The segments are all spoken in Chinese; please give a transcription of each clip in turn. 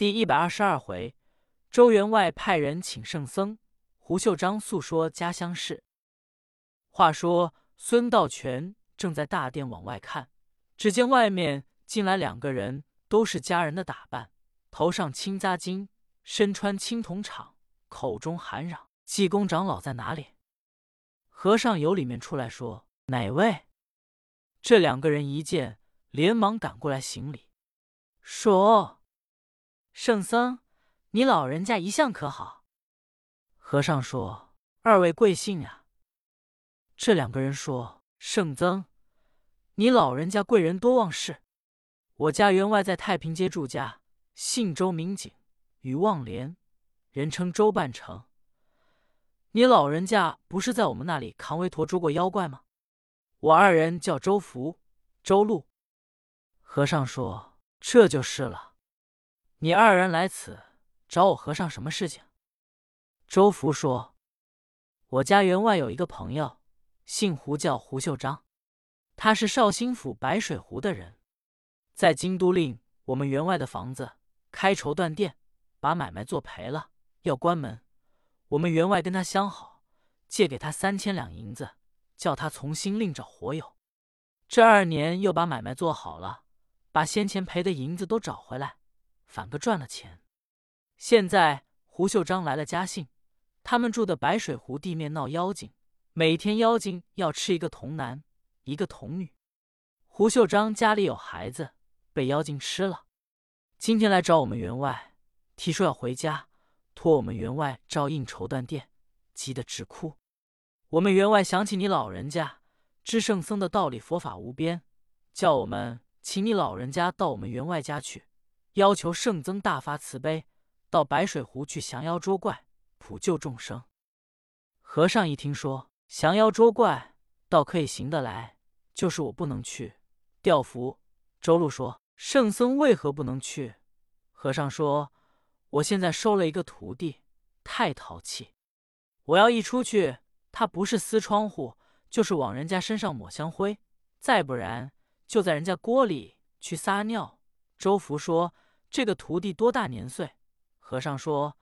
第一百二十二回，周员外派人请圣僧，胡秀章诉说家乡事。话说孙道全正在大殿往外看，只见外面进来两个人，都是家人的打扮，头上青扎巾，身穿青铜氅，口中喊嚷：“济公长老在哪里？”和尚由里面出来说：“哪位？”这两个人一见，连忙赶过来行礼，说。圣僧，你老人家一向可好？和尚说：“二位贵姓呀？”这两个人说：“圣僧，你老人家贵人多忘事。我家员外在太平街住家，姓周名景，与望莲，人称周半城。你老人家不是在我们那里扛围陀捉过妖怪吗？我二人叫周福、周禄。”和尚说：“这就是了。”你二人来此找我和尚什么事情？周福说：“我家员外有一个朋友，姓胡，叫胡秀章，他是绍兴府白水湖的人，在京都令我们员外的房子开绸缎店，把买卖做赔了，要关门。我们员外跟他相好，借给他三千两银子，叫他重新另找活友。这二年又把买卖做好了，把先前赔的银子都找回来。”反个赚了钱。现在胡秀章来了家信，他们住的白水湖地面闹妖精，每天妖精要吃一个童男，一个童女。胡秀章家里有孩子，被妖精吃了。今天来找我们员外，提说要回家，托我们员外照应绸缎店，急得直哭。我们员外想起你老人家知圣僧的道理，佛法无边，叫我们请你老人家到我们员外家去。要求圣僧大发慈悲，到白水湖去降妖捉怪，普救众生。和尚一听说降妖捉怪，倒可以行得来，就是我不能去。吊符。周路说：“圣僧为何不能去？”和尚说：“我现在收了一个徒弟，太淘气。我要一出去，他不是撕窗户，就是往人家身上抹香灰，再不然就在人家锅里去撒尿。”周福说：“这个徒弟多大年岁？”和尚说：“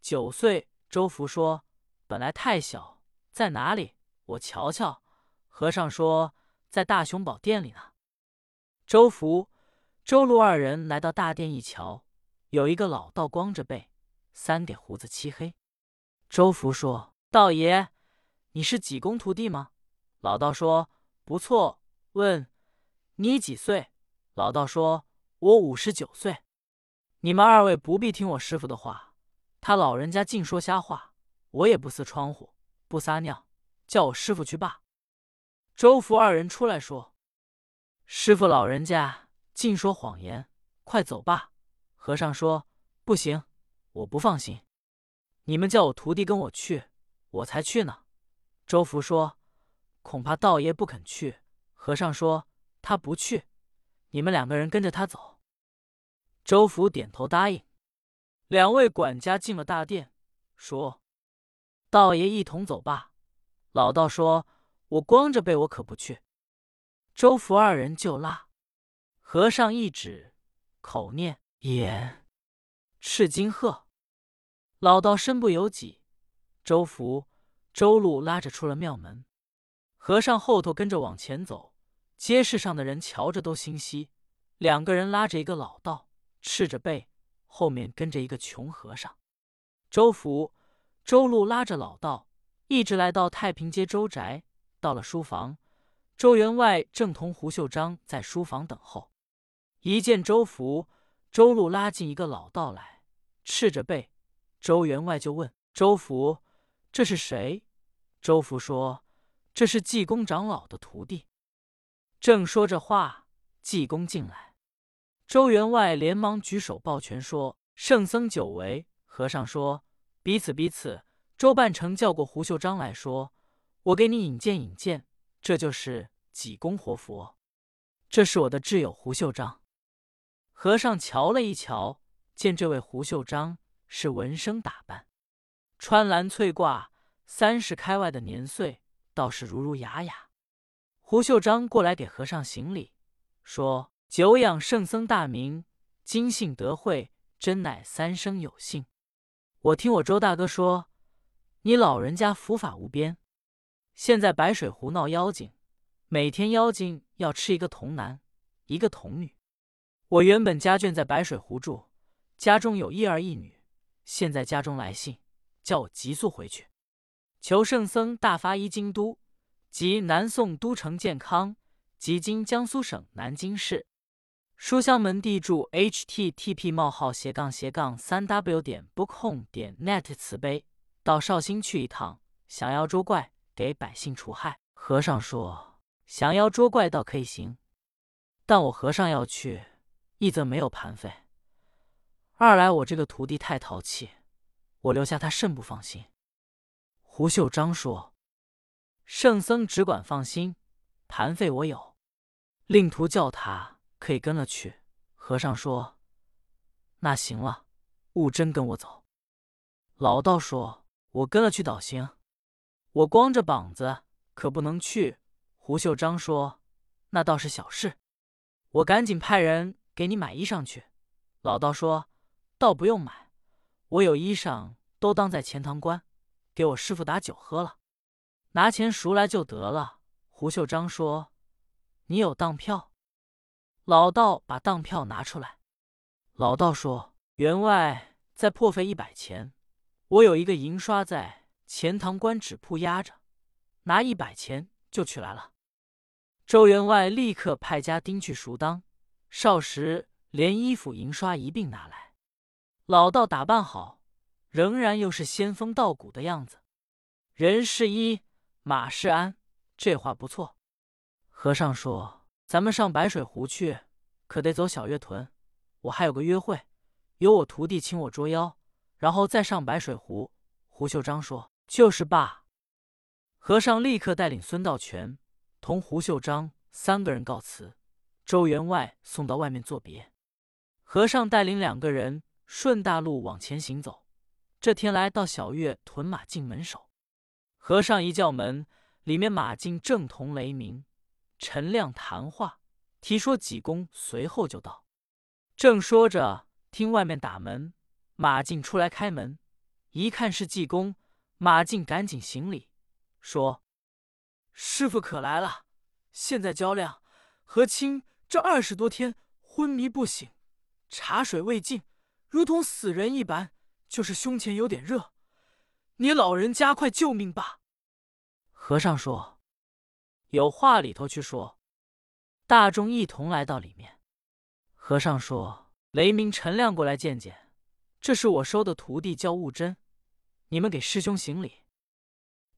九岁。”周福说：“本来太小，在哪里？我瞧瞧。”和尚说：“在大雄宝殿里呢。”周福、周禄二人来到大殿一瞧，有一个老道光着背，三点胡子，漆黑。周福说：“道爷，你是济公徒弟吗？”老道说：“不错。”问：“你几岁？”老道说。我五十九岁，你们二位不必听我师傅的话，他老人家净说瞎话，我也不撕窗户，不撒尿，叫我师傅去罢。周福二人出来说：“师傅老人家净说谎言，快走吧。”和尚说：“不行，我不放心，你们叫我徒弟跟我去，我才去呢。”周福说：“恐怕道爷不肯去。”和尚说：“他不去，你们两个人跟着他走。”周福点头答应，两位管家进了大殿，说：“道爷一同走吧。”老道说：“我光着背，我可不去。”周福二人就拉，和尚一指，口念眼，赤金鹤。老道身不由己，周福、周路拉着出了庙门，和尚后头跟着往前走。街市上的人瞧着都心稀，两个人拉着一个老道。赤着背，后面跟着一个穷和尚。周福、周路拉着老道，一直来到太平街周宅。到了书房，周员外正同胡秀章在书房等候。一见周福、周路拉进一个老道来，赤着背，周员外就问周福：“这是谁？”周福说：“这是济公长老的徒弟。”正说着话，济公进来。周员外连忙举手抱拳说：“圣僧久违。”和尚说：“彼此彼此。”周半成叫过胡秀章来说：“我给你引荐引荐，这就是济公活佛。这是我的挚友胡秀章。”和尚瞧了一瞧，见这位胡秀章是文生打扮，穿蓝翠褂，三十开外的年岁，倒是儒儒雅雅。胡秀章过来给和尚行礼，说。久仰圣僧大名，今幸得会，真乃三生有幸。我听我周大哥说，你老人家佛法无边，现在白水湖闹妖精，每天妖精要吃一个童男，一个童女。我原本家眷在白水湖住，家中有一儿一女，现在家中来信，叫我急速回去，求圣僧大发一京都及南宋都城建康及今江苏省南京市。书香门第注 http: 冒号斜杠斜杠三 w 点 bookhome 点 net 慈悲到绍兴去一趟，降妖捉怪，给百姓除害。和尚说：“降妖捉怪倒可以行，但我和尚要去，一则没有盘费，二来我这个徒弟太淘气，我留下他甚不放心。”胡秀章说：“圣僧只管放心，盘费我有，令徒叫他。”可以跟了去。和尚说：“那行了，勿真跟我走。”老道说：“我跟了去倒行，我光着膀子可不能去。”胡秀章说：“那倒是小事，我赶紧派人给你买衣裳去。”老道说：“倒不用买，我有衣裳都当在钱塘关，给我师傅打酒喝了，拿钱赎来就得了。”胡秀章说：“你有当票？”老道把当票拿出来，老道说：“员外再破费一百钱，我有一个银刷在钱塘关纸铺压着，拿一百钱就取来了。”周员外立刻派家丁去赎当，少时连衣服银刷一并拿来。老道打扮好，仍然又是仙风道骨的样子，人是衣，马是鞍，这话不错。和尚说。咱们上白水湖去，可得走小月屯。我还有个约会，由我徒弟请我捉妖，然后再上白水湖。胡秀章说：“就是罢。”和尚立刻带领孙道全同胡秀章三个人告辞，周员外送到外面作别。和尚带领两个人顺大路往前行走。这天来到小月屯马进门首，和尚一叫门，里面马进正同雷鸣。陈亮谈话，提说济公随后就到。正说着，听外面打门，马进出来开门，一看是济公，马进赶紧行礼，说：“师傅可来了。现在焦亮和清这二十多天昏迷不醒，茶水未进，如同死人一般，就是胸前有点热。你老人家快救命吧！”和尚说。有话里头去说，大众一同来到里面。和尚说：“雷鸣、陈亮过来见见，这是我收的徒弟，叫悟真。你们给师兄行礼。”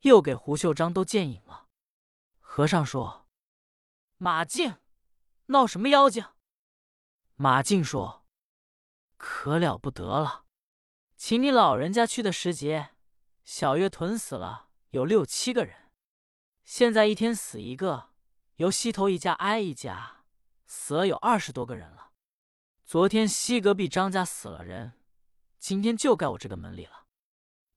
又给胡秀章都见影了。和尚说：“马静，闹什么妖精？”马静说：“可了不得了，请你老人家去的时节，小月屯死了有六七个人。”现在一天死一个，由西头一家挨一家，死了有二十多个人了。昨天西隔壁张家死了人，今天就该我这个门里了。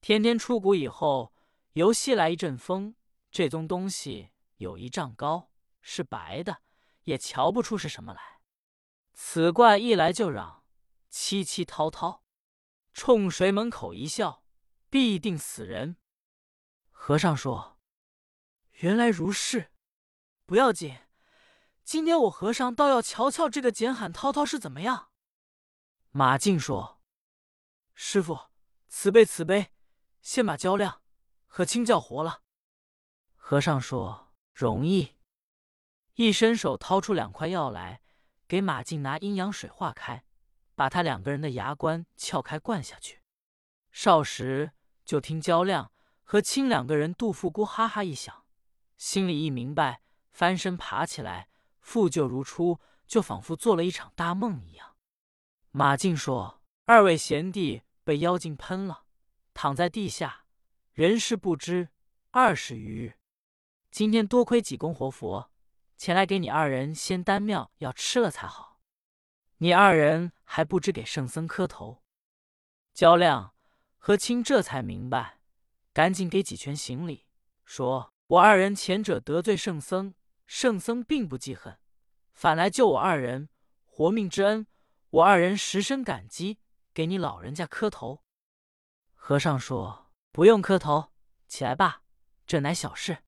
天天出谷以后，由西来一阵风，这宗东西有一丈高，是白的，也瞧不出是什么来。此怪一来就嚷，凄凄滔滔，冲水门口一笑，必定死人。和尚说。原来如是，不要紧。今天我和尚倒要瞧瞧这个简喊滔滔是怎么样。马静说：“师傅，慈悲慈悲，先把焦亮和清叫活了。”和尚说：“容易。”一伸手掏出两块药来，给马静拿阴阳水化开，把他两个人的牙关撬开灌下去。少时就听焦亮和清两个人肚腹咕哈哈一响。心里一明白，翻身爬起来，复旧如初，就仿佛做了一场大梦一样。马静说：“二位贤弟被妖精喷了，躺在地下，人事不知二十余日。今天多亏济公活佛前来给你二人仙丹妙药吃了才好。你二人还不知给圣僧磕头。”焦亮和清这才明白，赶紧给几拳行礼，说。我二人前者得罪圣僧，圣僧并不记恨，反来救我二人活命之恩，我二人十深感激，给你老人家磕头。”和尚说：“不用磕头，起来吧，这乃小事。”